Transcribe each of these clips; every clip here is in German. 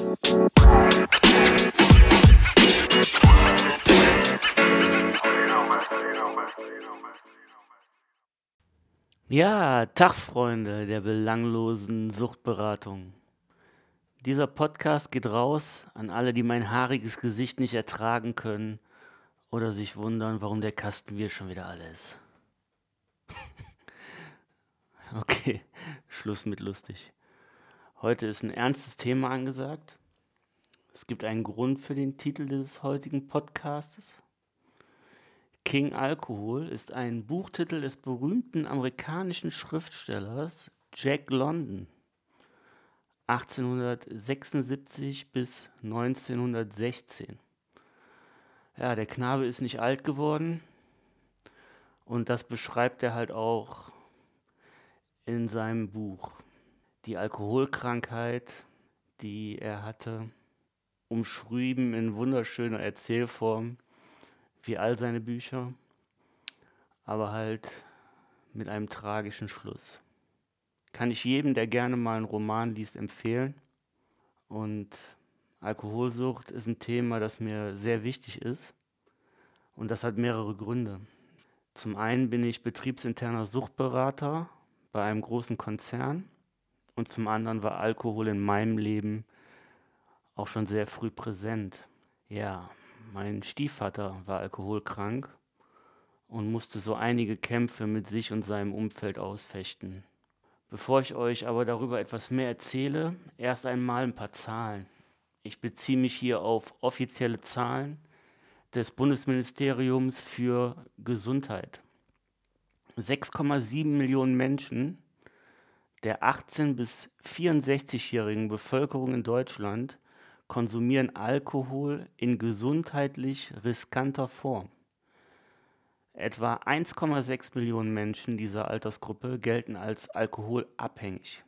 Ja, Tag, Freunde der belanglosen Suchtberatung. Dieser Podcast geht raus an alle, die mein haariges Gesicht nicht ertragen können oder sich wundern, warum der Kasten wir schon wieder alles. okay, Schluss mit lustig. Heute ist ein ernstes Thema angesagt. Es gibt einen Grund für den Titel des heutigen Podcastes. King Alkohol ist ein Buchtitel des berühmten amerikanischen Schriftstellers Jack London. 1876 bis 1916. Ja, der Knabe ist nicht alt geworden und das beschreibt er halt auch in seinem Buch. Die Alkoholkrankheit, die er hatte, umschrieben in wunderschöner Erzählform, wie all seine Bücher, aber halt mit einem tragischen Schluss. Kann ich jedem, der gerne mal einen Roman liest, empfehlen. Und Alkoholsucht ist ein Thema, das mir sehr wichtig ist. Und das hat mehrere Gründe. Zum einen bin ich betriebsinterner Suchtberater bei einem großen Konzern. Und zum anderen war Alkohol in meinem Leben auch schon sehr früh präsent. Ja, mein Stiefvater war alkoholkrank und musste so einige Kämpfe mit sich und seinem Umfeld ausfechten. Bevor ich euch aber darüber etwas mehr erzähle, erst einmal ein paar Zahlen. Ich beziehe mich hier auf offizielle Zahlen des Bundesministeriums für Gesundheit. 6,7 Millionen Menschen der 18 bis 64-jährigen Bevölkerung in Deutschland konsumieren Alkohol in gesundheitlich riskanter Form. Etwa 1,6 Millionen Menschen dieser Altersgruppe gelten als alkoholabhängig.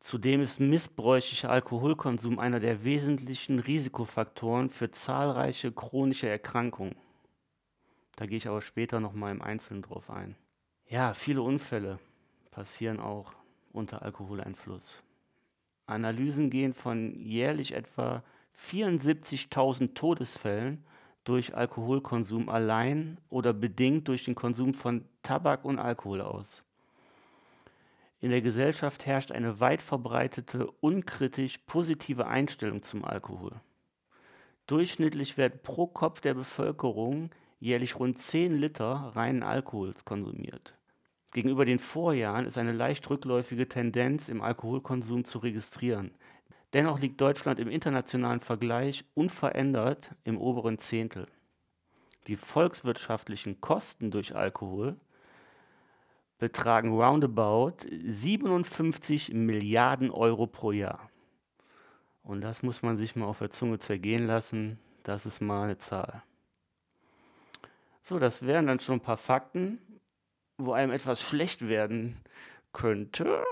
Zudem ist missbräuchlicher Alkoholkonsum einer der wesentlichen Risikofaktoren für zahlreiche chronische Erkrankungen. Da gehe ich aber später nochmal im Einzelnen drauf ein. Ja, viele Unfälle passieren auch unter Alkoholeinfluss. Analysen gehen von jährlich etwa 74.000 Todesfällen durch Alkoholkonsum allein oder bedingt durch den Konsum von Tabak und Alkohol aus. In der Gesellschaft herrscht eine weit verbreitete, unkritisch positive Einstellung zum Alkohol. Durchschnittlich werden pro Kopf der Bevölkerung jährlich rund 10 Liter reinen Alkohols konsumiert. Gegenüber den Vorjahren ist eine leicht rückläufige Tendenz im Alkoholkonsum zu registrieren. Dennoch liegt Deutschland im internationalen Vergleich unverändert im oberen Zehntel. Die volkswirtschaftlichen Kosten durch Alkohol betragen roundabout 57 Milliarden Euro pro Jahr. Und das muss man sich mal auf der Zunge zergehen lassen. Das ist mal eine Zahl. So, das wären dann schon ein paar Fakten, wo einem etwas schlecht werden könnte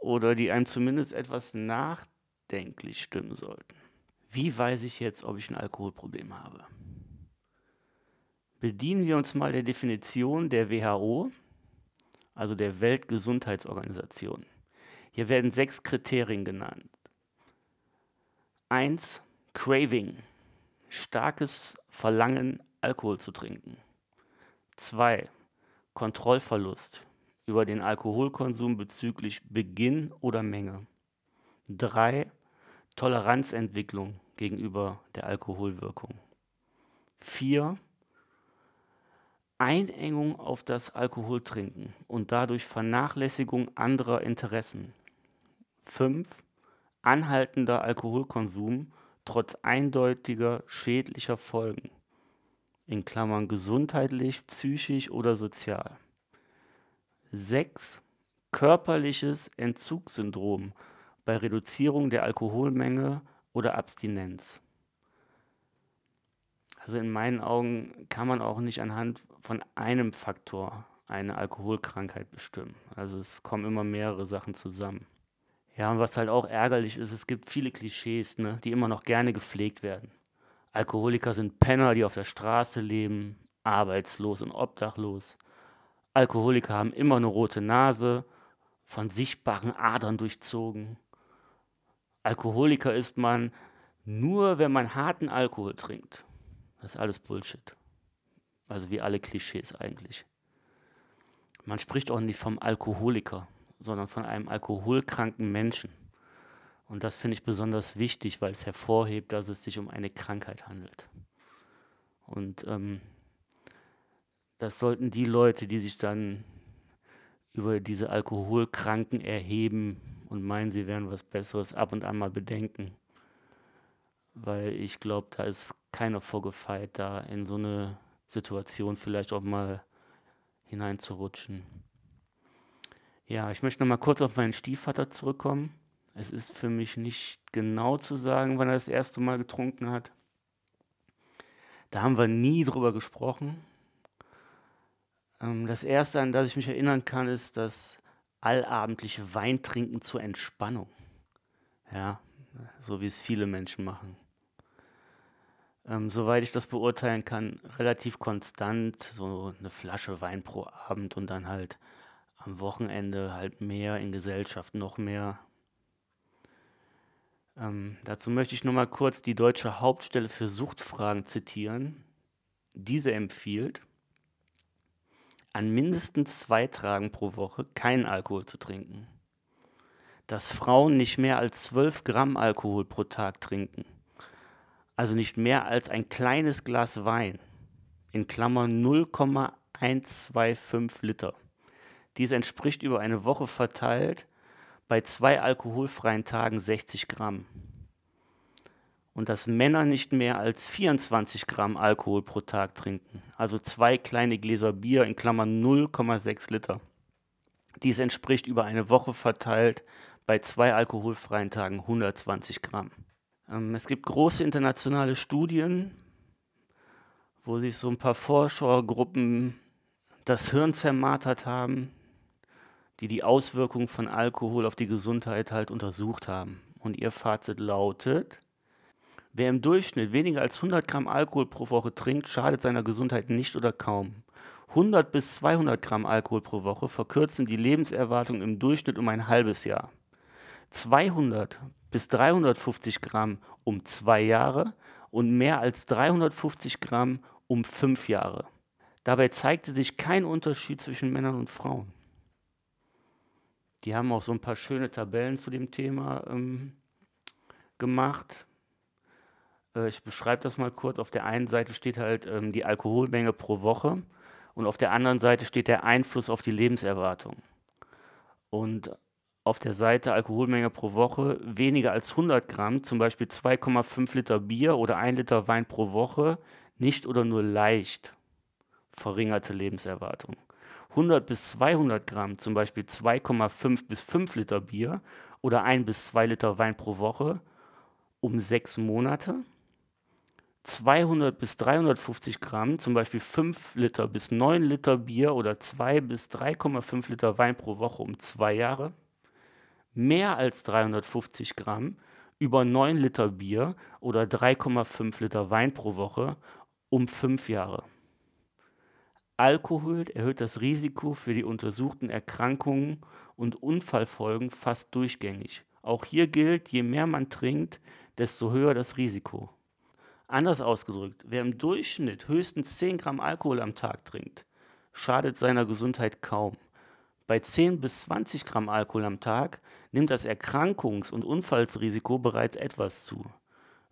oder die einem zumindest etwas nach nachdenklich stimmen sollten. Wie weiß ich jetzt, ob ich ein Alkoholproblem habe? Bedienen wir uns mal der Definition der WHO, also der Weltgesundheitsorganisation. Hier werden sechs Kriterien genannt. Eins, Craving, starkes Verlangen, Alkohol zu trinken. Zwei, Kontrollverlust über den Alkoholkonsum bezüglich Beginn oder Menge. Drei, Toleranzentwicklung gegenüber der Alkoholwirkung. Vier, Einengung auf das Alkoholtrinken und dadurch Vernachlässigung anderer Interessen. Fünf, Anhaltender Alkoholkonsum trotz eindeutiger schädlicher Folgen. In Klammern gesundheitlich, psychisch oder sozial. Sechs, Körperliches Entzugssyndrom bei Reduzierung der Alkoholmenge oder Abstinenz. Also in meinen Augen kann man auch nicht anhand von einem Faktor eine Alkoholkrankheit bestimmen. Also es kommen immer mehrere Sachen zusammen. Ja, und was halt auch ärgerlich ist, es gibt viele Klischees, ne, die immer noch gerne gepflegt werden. Alkoholiker sind Penner, die auf der Straße leben, arbeitslos und obdachlos. Alkoholiker haben immer eine rote Nase, von sichtbaren Adern durchzogen. Alkoholiker ist man nur, wenn man harten Alkohol trinkt. Das ist alles Bullshit. Also wie alle Klischees eigentlich. Man spricht auch nicht vom Alkoholiker, sondern von einem alkoholkranken Menschen. Und das finde ich besonders wichtig, weil es hervorhebt, dass es sich um eine Krankheit handelt. Und ähm, das sollten die Leute, die sich dann über diese Alkoholkranken erheben und meinen, sie wären was Besseres, ab und an mal bedenken. Weil ich glaube, da ist keiner vorgefeit, da in so eine Situation vielleicht auch mal hineinzurutschen. Ja, ich möchte noch mal kurz auf meinen Stiefvater zurückkommen. Es ist für mich nicht genau zu sagen, wann er das erste Mal getrunken hat. Da haben wir nie drüber gesprochen. Ähm, das erste, an das ich mich erinnern kann, ist das allabendliche Weintrinken zur Entspannung. Ja, so wie es viele Menschen machen. Ähm, soweit ich das beurteilen kann, relativ konstant, so eine Flasche Wein pro Abend und dann halt am Wochenende halt mehr in Gesellschaft, noch mehr. Ähm, dazu möchte ich nur mal kurz die Deutsche Hauptstelle für Suchtfragen zitieren. Diese empfiehlt, an mindestens zwei Tagen pro Woche keinen Alkohol zu trinken. Dass Frauen nicht mehr als 12 Gramm Alkohol pro Tag trinken. Also nicht mehr als ein kleines Glas Wein. In Klammern 0,125 Liter. Dies entspricht über eine Woche verteilt bei zwei alkoholfreien Tagen 60 Gramm und dass Männer nicht mehr als 24 Gramm Alkohol pro Tag trinken, also zwei kleine Gläser Bier in Klammern 0,6 Liter. Dies entspricht über eine Woche verteilt bei zwei alkoholfreien Tagen 120 Gramm. Ähm, es gibt große internationale Studien, wo sich so ein paar Forschergruppen das Hirn zermartert haben, die die Auswirkungen von Alkohol auf die Gesundheit halt untersucht haben. Und ihr Fazit lautet, Wer im Durchschnitt weniger als 100 Gramm Alkohol pro Woche trinkt, schadet seiner Gesundheit nicht oder kaum. 100 bis 200 Gramm Alkohol pro Woche verkürzen die Lebenserwartung im Durchschnitt um ein halbes Jahr. 200 bis 350 Gramm um zwei Jahre und mehr als 350 Gramm um fünf Jahre. Dabei zeigte sich kein Unterschied zwischen Männern und Frauen. Die haben auch so ein paar schöne Tabellen zu dem Thema ähm, gemacht. Äh, ich beschreibe das mal kurz. Auf der einen Seite steht halt ähm, die Alkoholmenge pro Woche und auf der anderen Seite steht der Einfluss auf die Lebenserwartung. Und auf der Seite Alkoholmenge pro Woche weniger als 100 Gramm, zum Beispiel 2,5 Liter Bier oder 1 Liter Wein pro Woche, nicht oder nur leicht verringerte Lebenserwartung. 100 bis 200 Gramm, zum Beispiel 2,5 bis 5 Liter Bier oder 1 bis 2 Liter Wein pro Woche, um sechs Monate 200 bis 350 Gramm, zum Beispiel 5 Liter bis 9 Liter Bier oder 2 bis 3,5 Liter Wein pro Woche um zwei Jahre, mehr als 350 Gramm, über 9 Liter Bier oder 3,5 Liter Wein pro Woche um fünf Jahre. Alkohol erhöht das Risiko für die untersuchten Erkrankungen und Unfallfolgen fast durchgängig. Auch hier gilt, je mehr man trinkt, desto höher das Risiko. Anders ausgedrückt, wer im Durchschnitt höchstens 10 Gramm Alkohol am Tag trinkt, schadet seiner Gesundheit kaum. Bei 10 bis 20 Gramm Alkohol am Tag nimmt das Erkrankungs- und Unfallsrisiko bereits etwas zu.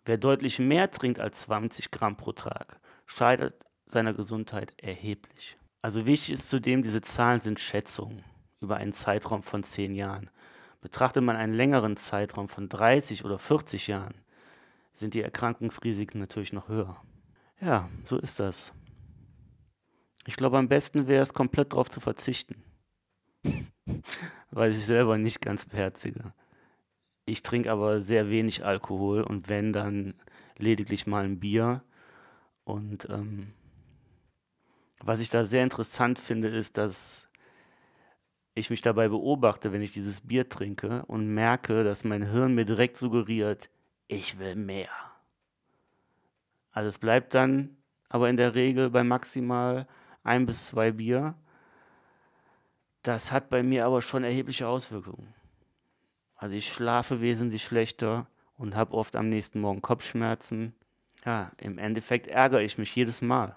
Wer deutlich mehr trinkt als 20 Gramm pro Tag, schadet seiner Gesundheit erheblich. Also wichtig ist zudem, diese Zahlen sind Schätzungen über einen Zeitraum von 10 Jahren. Betrachtet man einen längeren Zeitraum von 30 oder 40 Jahren, sind die Erkrankungsrisiken natürlich noch höher. Ja, so ist das. Ich glaube, am besten wäre es, komplett darauf zu verzichten. Weil ich selber nicht ganz beherzige. Ich trinke aber sehr wenig Alkohol und wenn, dann lediglich mal ein Bier. Und ähm, was ich da sehr interessant finde, ist, dass ich mich dabei beobachte, wenn ich dieses Bier trinke und merke, dass mein Hirn mir direkt suggeriert, ich will mehr. Also es bleibt dann aber in der Regel bei maximal ein bis zwei Bier. Das hat bei mir aber schon erhebliche Auswirkungen. Also ich schlafe wesentlich schlechter und habe oft am nächsten Morgen Kopfschmerzen. Ja, im Endeffekt ärgere ich mich jedes Mal.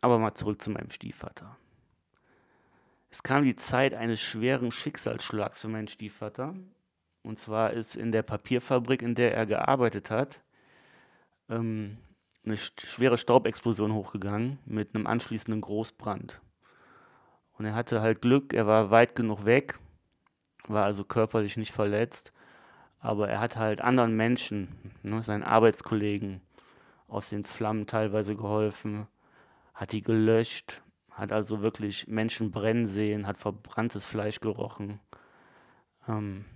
Aber mal zurück zu meinem Stiefvater. Es kam die Zeit eines schweren Schicksalsschlags für meinen Stiefvater. Und zwar ist in der Papierfabrik, in der er gearbeitet hat, ähm, eine schwere Staubexplosion hochgegangen mit einem anschließenden Großbrand. Und er hatte halt Glück, er war weit genug weg, war also körperlich nicht verletzt, aber er hat halt anderen Menschen, ne, seinen Arbeitskollegen, aus den Flammen teilweise geholfen, hat die gelöscht, hat also wirklich Menschen brennen sehen, hat verbranntes Fleisch gerochen. Ähm,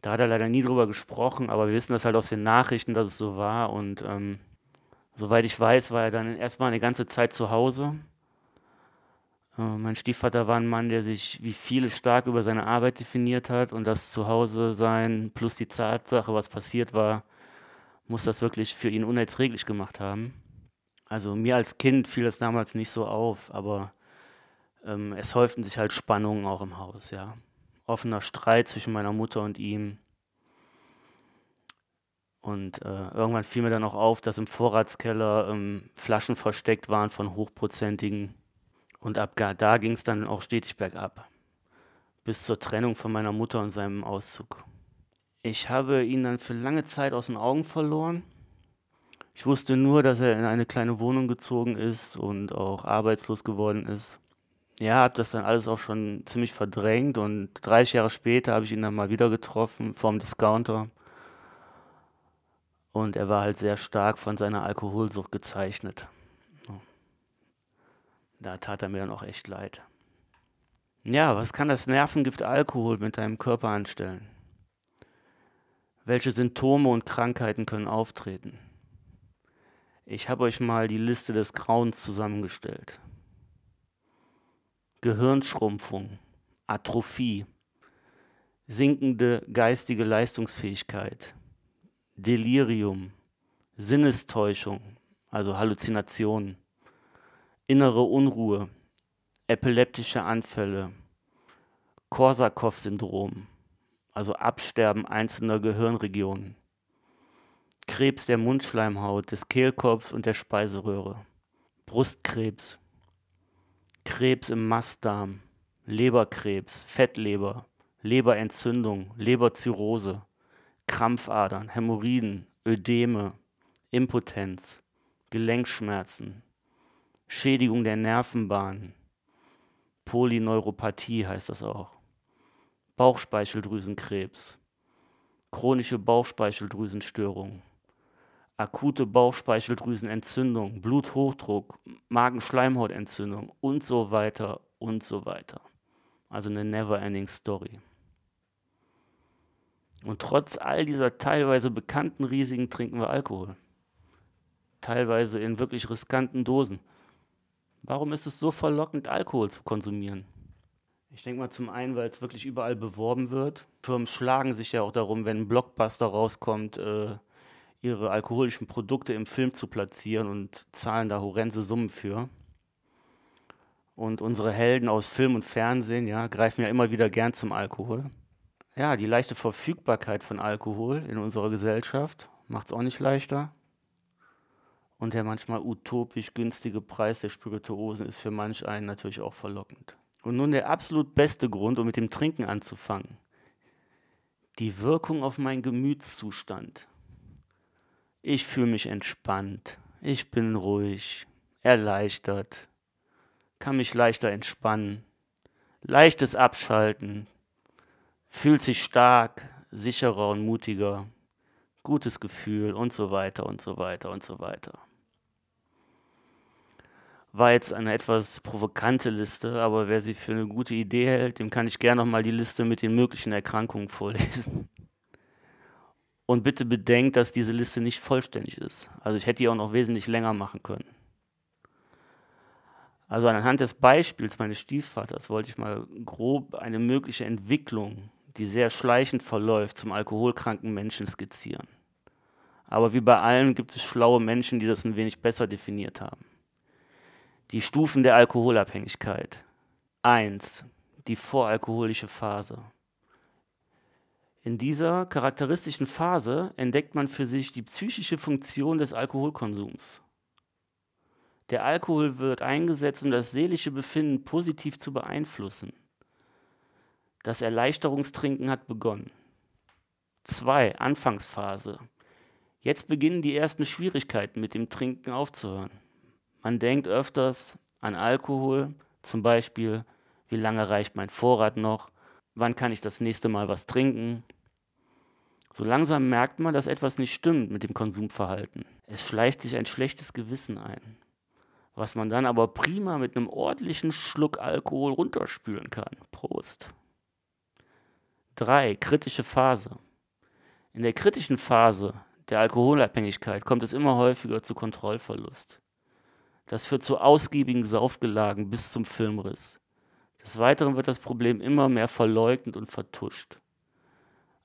da hat er leider nie drüber gesprochen, aber wir wissen das halt aus den Nachrichten, dass es so war. Und ähm, soweit ich weiß, war er dann erstmal eine ganze Zeit zu Hause. Äh, mein Stiefvater war ein Mann, der sich wie viele stark über seine Arbeit definiert hat und das Zuhause sein plus die Tatsache, was passiert war, muss das wirklich für ihn unerträglich gemacht haben. Also mir als Kind fiel das damals nicht so auf, aber ähm, es häuften sich halt Spannungen auch im Haus, ja offener Streit zwischen meiner Mutter und ihm. Und äh, irgendwann fiel mir dann auch auf, dass im Vorratskeller ähm, Flaschen versteckt waren von hochprozentigen. Und ab da ging es dann auch stetig bergab. Bis zur Trennung von meiner Mutter und seinem Auszug. Ich habe ihn dann für lange Zeit aus den Augen verloren. Ich wusste nur, dass er in eine kleine Wohnung gezogen ist und auch arbeitslos geworden ist ja, habe das dann alles auch schon ziemlich verdrängt und 30 Jahre später habe ich ihn dann mal wieder getroffen vom Discounter. Und er war halt sehr stark von seiner Alkoholsucht gezeichnet. Da tat er mir dann auch echt leid. Ja, was kann das Nervengift Alkohol mit deinem Körper anstellen? Welche Symptome und Krankheiten können auftreten? Ich habe euch mal die Liste des Grauens zusammengestellt. Gehirnschrumpfung, Atrophie, sinkende geistige Leistungsfähigkeit, Delirium, Sinnestäuschung, also Halluzinationen, innere Unruhe, epileptische Anfälle, Korsakow-Syndrom, also Absterben einzelner Gehirnregionen, Krebs der Mundschleimhaut, des Kehlkorbs und der Speiseröhre, Brustkrebs, Krebs im Mastdarm, Leberkrebs, Fettleber, Leberentzündung, Leberzirrhose, Krampfadern, Hämorrhoiden, Ödeme, Impotenz, Gelenkschmerzen, Schädigung der Nervenbahnen, Polyneuropathie heißt das auch, Bauchspeicheldrüsenkrebs, chronische Bauchspeicheldrüsenstörung, akute Bauchspeicheldrüsenentzündung, Bluthochdruck, Magenschleimhautentzündung und so weiter und so weiter. Also eine never-ending Story. Und trotz all dieser teilweise bekannten Risiken trinken wir Alkohol. Teilweise in wirklich riskanten Dosen. Warum ist es so verlockend, Alkohol zu konsumieren? Ich denke mal zum einen, weil es wirklich überall beworben wird. Firmen schlagen sich ja auch darum, wenn ein Blockbuster rauskommt, äh, ihre alkoholischen Produkte im Film zu platzieren und zahlen da horrende Summen für. Und unsere Helden aus Film und Fernsehen ja, greifen ja immer wieder gern zum Alkohol. Ja, die leichte Verfügbarkeit von Alkohol in unserer Gesellschaft macht es auch nicht leichter. Und der manchmal utopisch günstige Preis der Spirituosen ist für manch einen natürlich auch verlockend. Und nun der absolut beste Grund, um mit dem Trinken anzufangen. Die Wirkung auf meinen Gemütszustand. Ich fühle mich entspannt. Ich bin ruhig, erleichtert, kann mich leichter entspannen. Leichtes Abschalten, fühlt sich stark, sicherer und mutiger, gutes Gefühl und so weiter und so weiter und so weiter. War jetzt eine etwas provokante Liste, aber wer sie für eine gute Idee hält, dem kann ich gerne nochmal die Liste mit den möglichen Erkrankungen vorlesen. Und bitte bedenkt, dass diese Liste nicht vollständig ist. Also ich hätte die auch noch wesentlich länger machen können. Also anhand des Beispiels meines Stiefvaters wollte ich mal grob eine mögliche Entwicklung, die sehr schleichend verläuft, zum alkoholkranken Menschen skizzieren. Aber wie bei allen gibt es schlaue Menschen, die das ein wenig besser definiert haben. Die Stufen der Alkoholabhängigkeit. 1. Die voralkoholische Phase. In dieser charakteristischen Phase entdeckt man für sich die psychische Funktion des Alkoholkonsums. Der Alkohol wird eingesetzt, um das seelische Befinden positiv zu beeinflussen. Das Erleichterungstrinken hat begonnen. 2. Anfangsphase. Jetzt beginnen die ersten Schwierigkeiten mit dem Trinken aufzuhören. Man denkt öfters an Alkohol, zum Beispiel, wie lange reicht mein Vorrat noch, wann kann ich das nächste Mal was trinken, so langsam merkt man, dass etwas nicht stimmt mit dem Konsumverhalten. Es schleicht sich ein schlechtes Gewissen ein, was man dann aber prima mit einem ordentlichen Schluck Alkohol runterspülen kann. Prost. 3. Kritische Phase. In der kritischen Phase der Alkoholabhängigkeit kommt es immer häufiger zu Kontrollverlust. Das führt zu ausgiebigen Saufgelagen bis zum Filmriss. Des Weiteren wird das Problem immer mehr verleugnet und vertuscht.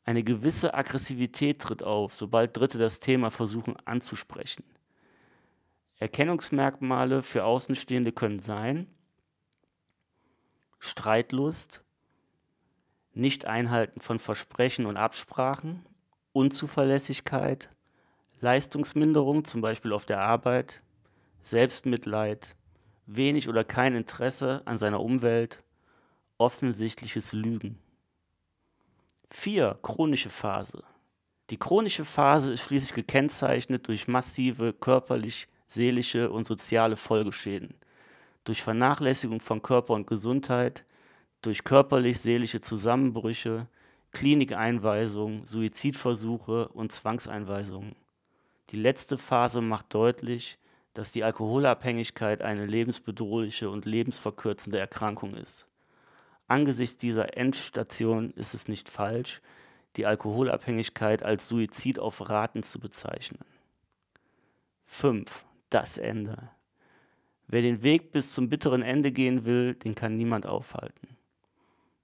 Eine gewisse Aggressivität tritt auf, sobald Dritte das Thema versuchen anzusprechen. Erkennungsmerkmale für Außenstehende können sein Streitlust, Nicht-Einhalten von Versprechen und Absprachen, Unzuverlässigkeit, Leistungsminderung, zum Beispiel auf der Arbeit, Selbstmitleid, wenig oder kein Interesse an seiner Umwelt, offensichtliches Lügen. 4. Chronische Phase. Die chronische Phase ist schließlich gekennzeichnet durch massive körperlich, seelische und soziale Folgeschäden, durch Vernachlässigung von Körper und Gesundheit, durch körperlich-seelische Zusammenbrüche, Klinikeinweisungen, Suizidversuche und Zwangseinweisungen. Die letzte Phase macht deutlich, dass die Alkoholabhängigkeit eine lebensbedrohliche und lebensverkürzende Erkrankung ist. Angesichts dieser Endstation ist es nicht falsch, die Alkoholabhängigkeit als Suizid auf Raten zu bezeichnen. 5. Das Ende. Wer den Weg bis zum bitteren Ende gehen will, den kann niemand aufhalten.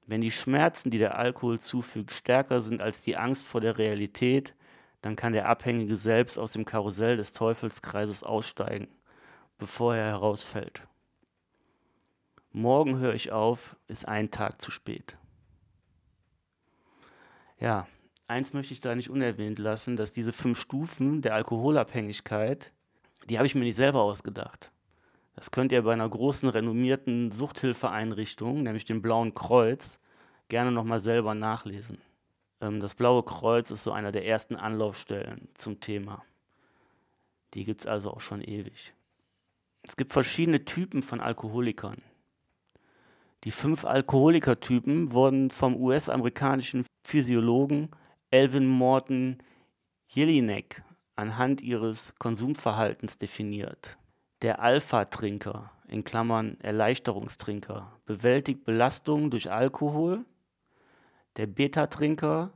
Wenn die Schmerzen, die der Alkohol zufügt, stärker sind als die Angst vor der Realität, dann kann der Abhängige selbst aus dem Karussell des Teufelskreises aussteigen, bevor er herausfällt. Morgen höre ich auf, ist ein Tag zu spät. Ja, eins möchte ich da nicht unerwähnt lassen, dass diese fünf Stufen der Alkoholabhängigkeit, die habe ich mir nicht selber ausgedacht. Das könnt ihr bei einer großen renommierten Suchthilfeeinrichtung, nämlich dem Blauen Kreuz, gerne nochmal selber nachlesen. Ähm, das Blaue Kreuz ist so einer der ersten Anlaufstellen zum Thema. Die gibt es also auch schon ewig. Es gibt verschiedene Typen von Alkoholikern. Die fünf Alkoholikertypen wurden vom US-amerikanischen Physiologen Elvin Morton Jelinek anhand ihres Konsumverhaltens definiert. Der Alpha-Trinker in Klammern (Erleichterungstrinker) bewältigt Belastungen durch Alkohol, der Beta-Trinker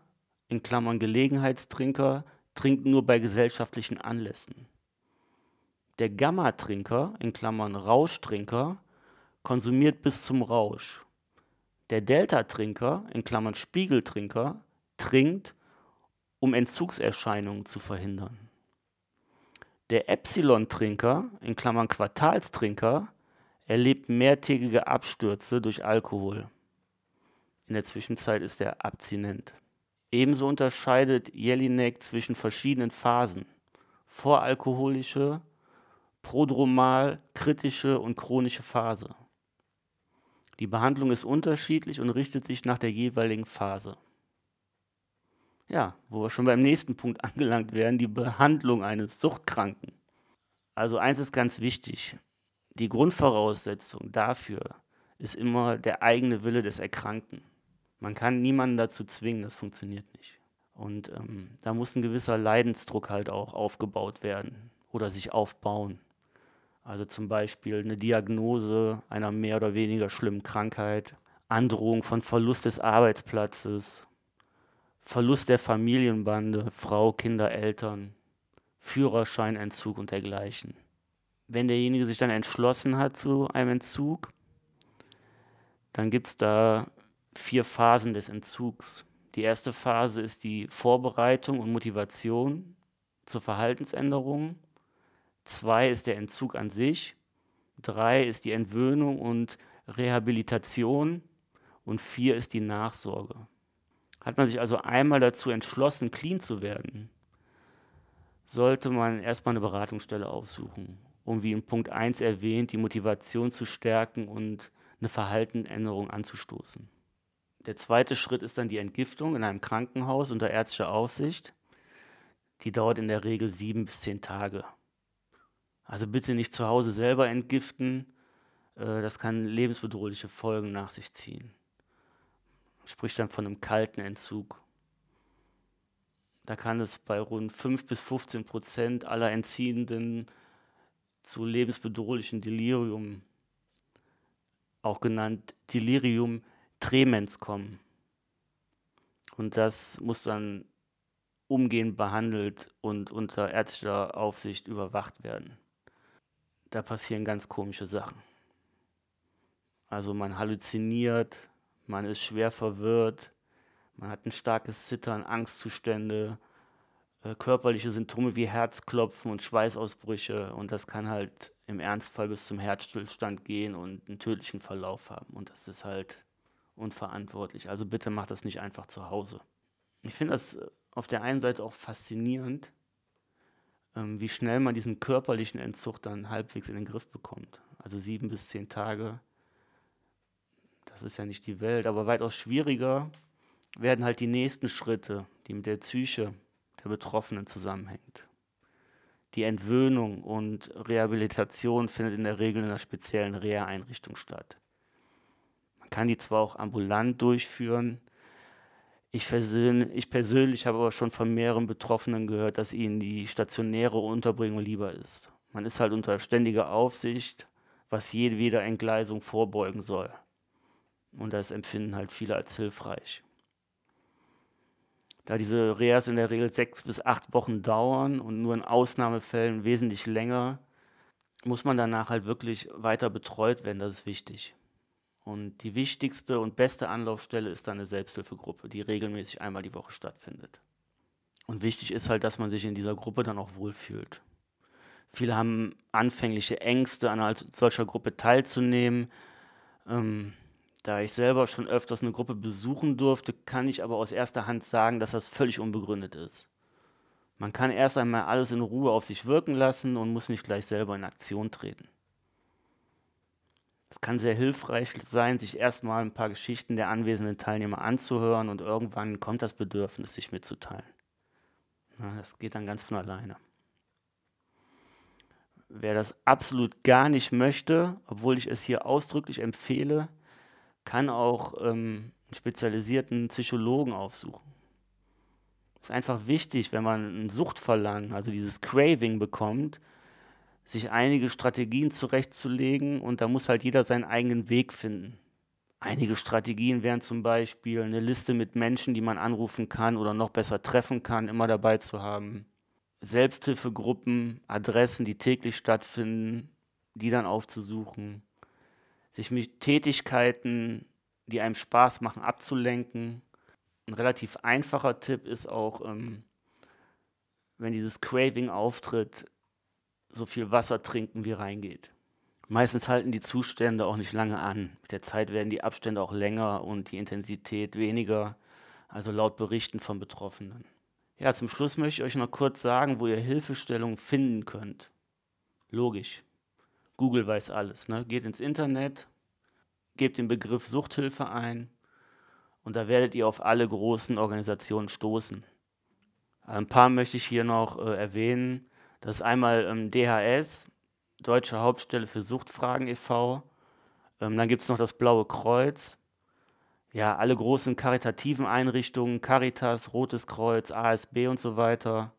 in Klammern (Gelegenheitstrinker) trinkt nur bei gesellschaftlichen Anlässen. Der Gamma-Trinker in Klammern (Rauschtrinker) konsumiert bis zum Rausch. Der Delta-Trinker in Klammern (Spiegeltrinker) trinkt, um Entzugserscheinungen zu verhindern. Der Epsilon-Trinker in Klammern (Quartalstrinker) erlebt mehrtägige Abstürze durch Alkohol. In der Zwischenzeit ist er abstinent. Ebenso unterscheidet Jelinek zwischen verschiedenen Phasen: voralkoholische, prodromal, kritische und chronische Phase. Die Behandlung ist unterschiedlich und richtet sich nach der jeweiligen Phase. Ja, wo wir schon beim nächsten Punkt angelangt werden, die Behandlung eines Suchtkranken. Also eins ist ganz wichtig. Die Grundvoraussetzung dafür ist immer der eigene Wille des Erkrankten. Man kann niemanden dazu zwingen, das funktioniert nicht. Und ähm, da muss ein gewisser Leidensdruck halt auch aufgebaut werden oder sich aufbauen. Also zum Beispiel eine Diagnose einer mehr oder weniger schlimmen Krankheit, Androhung von Verlust des Arbeitsplatzes, Verlust der Familienbande, Frau, Kinder, Eltern, Führerscheinentzug und dergleichen. Wenn derjenige sich dann entschlossen hat zu einem Entzug, dann gibt es da vier Phasen des Entzugs. Die erste Phase ist die Vorbereitung und Motivation zur Verhaltensänderung. Zwei ist der Entzug an sich. Drei ist die Entwöhnung und Rehabilitation. Und vier ist die Nachsorge. Hat man sich also einmal dazu entschlossen, clean zu werden, sollte man erstmal eine Beratungsstelle aufsuchen, um wie in Punkt 1 erwähnt, die Motivation zu stärken und eine Verhaltenänderung anzustoßen. Der zweite Schritt ist dann die Entgiftung in einem Krankenhaus unter ärztlicher Aufsicht. Die dauert in der Regel sieben bis zehn Tage. Also bitte nicht zu Hause selber entgiften, äh, das kann lebensbedrohliche Folgen nach sich ziehen. Man spricht dann von einem kalten Entzug. Da kann es bei rund 5 bis 15 Prozent aller Entziehenden zu lebensbedrohlichen Delirium, auch genannt Delirium tremens kommen. Und das muss dann umgehend behandelt und unter ärztlicher Aufsicht überwacht werden. Da passieren ganz komische Sachen. Also man halluziniert, man ist schwer verwirrt, man hat ein starkes Zittern, Angstzustände, äh, körperliche Symptome wie Herzklopfen und Schweißausbrüche und das kann halt im Ernstfall bis zum Herzstillstand gehen und einen tödlichen Verlauf haben und das ist halt unverantwortlich. Also bitte macht das nicht einfach zu Hause. Ich finde das äh, auf der einen Seite auch faszinierend, ähm, wie schnell man diesen körperlichen Entzug dann halbwegs in den Griff bekommt. Also sieben bis zehn Tage das ist ja nicht die Welt, aber weitaus schwieriger werden halt die nächsten Schritte, die mit der Psyche der Betroffenen zusammenhängt. Die Entwöhnung und Rehabilitation findet in der Regel in einer speziellen Reha-Einrichtung statt. Kann die zwar auch ambulant durchführen, ich, ich, persönlich habe aber schon von mehreren Betroffenen gehört, dass ihnen die stationäre Unterbringung lieber ist. Man ist halt unter ständiger Aufsicht, was jedweder Entgleisung vorbeugen soll. Und das empfinden halt viele als hilfreich. Da diese Reas in der Regel sechs bis acht Wochen dauern und nur in Ausnahmefällen wesentlich länger, muss man danach halt wirklich weiter betreut werden. Das ist wichtig. Und die wichtigste und beste Anlaufstelle ist dann eine Selbsthilfegruppe, die regelmäßig einmal die Woche stattfindet. Und wichtig ist halt, dass man sich in dieser Gruppe dann auch wohlfühlt. Viele haben anfängliche Ängste, an solcher Gruppe teilzunehmen. Ähm, da ich selber schon öfters eine Gruppe besuchen durfte, kann ich aber aus erster Hand sagen, dass das völlig unbegründet ist. Man kann erst einmal alles in Ruhe auf sich wirken lassen und muss nicht gleich selber in Aktion treten. Es kann sehr hilfreich sein, sich erstmal ein paar Geschichten der anwesenden Teilnehmer anzuhören und irgendwann kommt das Bedürfnis, sich mitzuteilen. Na, das geht dann ganz von alleine. Wer das absolut gar nicht möchte, obwohl ich es hier ausdrücklich empfehle, kann auch ähm, einen spezialisierten Psychologen aufsuchen. Es ist einfach wichtig, wenn man ein Suchtverlangen, also dieses Craving bekommt, sich einige Strategien zurechtzulegen und da muss halt jeder seinen eigenen Weg finden. Einige Strategien wären zum Beispiel eine Liste mit Menschen, die man anrufen kann oder noch besser treffen kann, immer dabei zu haben. Selbsthilfegruppen, Adressen, die täglich stattfinden, die dann aufzusuchen sich mit Tätigkeiten, die einem Spaß machen, abzulenken. Ein relativ einfacher Tipp ist auch, ähm, wenn dieses Craving auftritt, so viel Wasser trinken, wie reingeht. Meistens halten die Zustände auch nicht lange an. Mit der Zeit werden die Abstände auch länger und die Intensität weniger, also laut Berichten von Betroffenen. Ja, zum Schluss möchte ich euch noch kurz sagen, wo ihr Hilfestellung finden könnt. Logisch. Google weiß alles. Ne? Geht ins Internet, gebt den Begriff Suchthilfe ein und da werdet ihr auf alle großen Organisationen stoßen. Ein paar möchte ich hier noch äh, erwähnen. Das ist einmal ähm, DHS, Deutsche Hauptstelle für Suchtfragen e.V. Ähm, dann gibt es noch das Blaue Kreuz. Ja, alle großen karitativen Einrichtungen, Caritas, Rotes Kreuz, ASB und so weiter.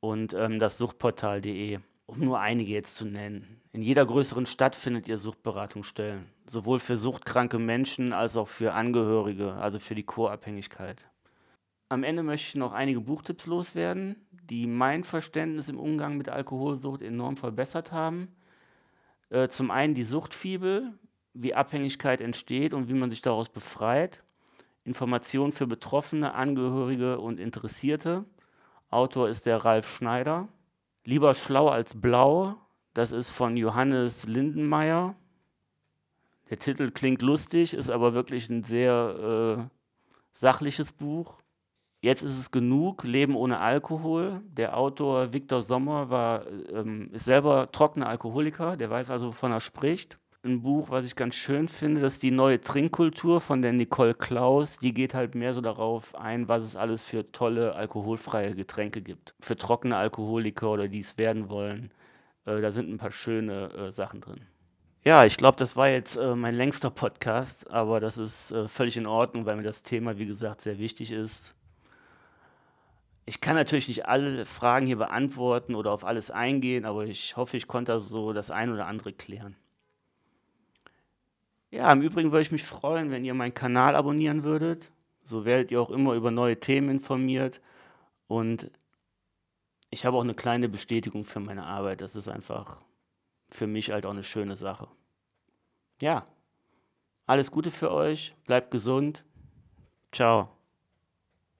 Und ähm, das Suchtportal.de um nur einige jetzt zu nennen. In jeder größeren Stadt findet ihr Suchtberatungsstellen, sowohl für suchtkranke Menschen als auch für Angehörige, also für die Co-Abhängigkeit. Am Ende möchte ich noch einige Buchtipps loswerden, die mein Verständnis im Umgang mit Alkoholsucht enorm verbessert haben. Äh, zum einen die Suchtfibel, wie Abhängigkeit entsteht und wie man sich daraus befreit. Informationen für Betroffene, Angehörige und Interessierte. Autor ist der Ralf Schneider. Lieber schlau als blau, das ist von Johannes Lindenmeier. Der Titel klingt lustig, ist aber wirklich ein sehr, äh, sachliches Buch. Jetzt ist es genug, Leben ohne Alkohol. Der Autor Viktor Sommer war, ähm, ist selber trockener Alkoholiker, der weiß also, wovon er spricht. Ein Buch, was ich ganz schön finde, das ist die neue Trinkkultur von der Nicole Klaus. Die geht halt mehr so darauf ein, was es alles für tolle alkoholfreie Getränke gibt. Für trockene Alkoholiker oder die es werden wollen. Äh, da sind ein paar schöne äh, Sachen drin. Ja, ich glaube, das war jetzt äh, mein längster Podcast, aber das ist äh, völlig in Ordnung, weil mir das Thema, wie gesagt, sehr wichtig ist. Ich kann natürlich nicht alle Fragen hier beantworten oder auf alles eingehen, aber ich hoffe, ich konnte so das ein oder andere klären. Ja, im Übrigen würde ich mich freuen, wenn ihr meinen Kanal abonnieren würdet. So werdet ihr auch immer über neue Themen informiert. Und ich habe auch eine kleine Bestätigung für meine Arbeit. Das ist einfach für mich halt auch eine schöne Sache. Ja, alles Gute für euch. Bleibt gesund. Ciao.